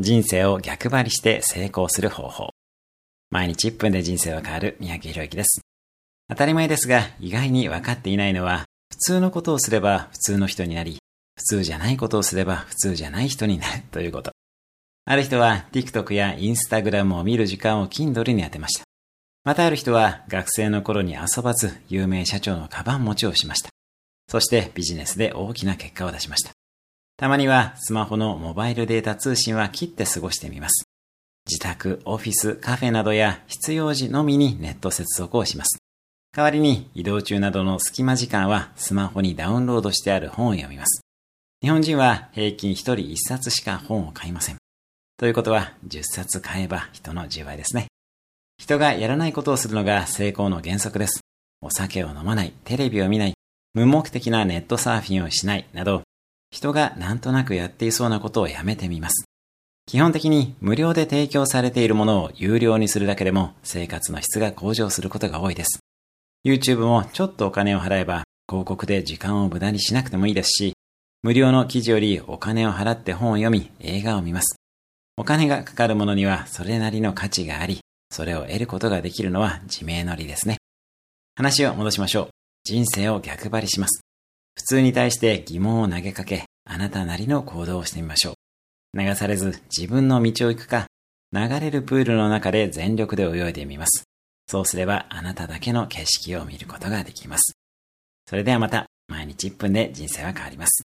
人生を逆張りして成功する方法。毎日1分で人生は変わる三宅博之です。当たり前ですが、意外に分かっていないのは、普通のことをすれば普通の人になり、普通じゃないことをすれば普通じゃない人になるということ。ある人は TikTok や Instagram を見る時間を Kindle に当てました。またある人は学生の頃に遊ばず有名社長のカバン持ちをしました。そしてビジネスで大きな結果を出しました。たまにはスマホのモバイルデータ通信は切って過ごしてみます。自宅、オフィス、カフェなどや必要時のみにネット接続をします。代わりに移動中などの隙間時間はスマホにダウンロードしてある本を読みます。日本人は平均1人1冊しか本を買いません。ということは10冊買えば人の10倍ですね。人がやらないことをするのが成功の原則です。お酒を飲まない、テレビを見ない、無目的なネットサーフィンをしないなど人がなんとなくやっていそうなことをやめてみます。基本的に無料で提供されているものを有料にするだけでも生活の質が向上することが多いです。YouTube もちょっとお金を払えば広告で時間を無駄にしなくてもいいですし、無料の記事よりお金を払って本を読み映画を見ます。お金がかかるものにはそれなりの価値があり、それを得ることができるのは自明の理ですね。話を戻しましょう。人生を逆張りします。普通に対して疑問を投げかけ、あなたなりの行動をしてみましょう。流されず自分の道を行くか、流れるプールの中で全力で泳いでみます。そうすればあなただけの景色を見ることができます。それではまた、毎日1分で人生は変わります。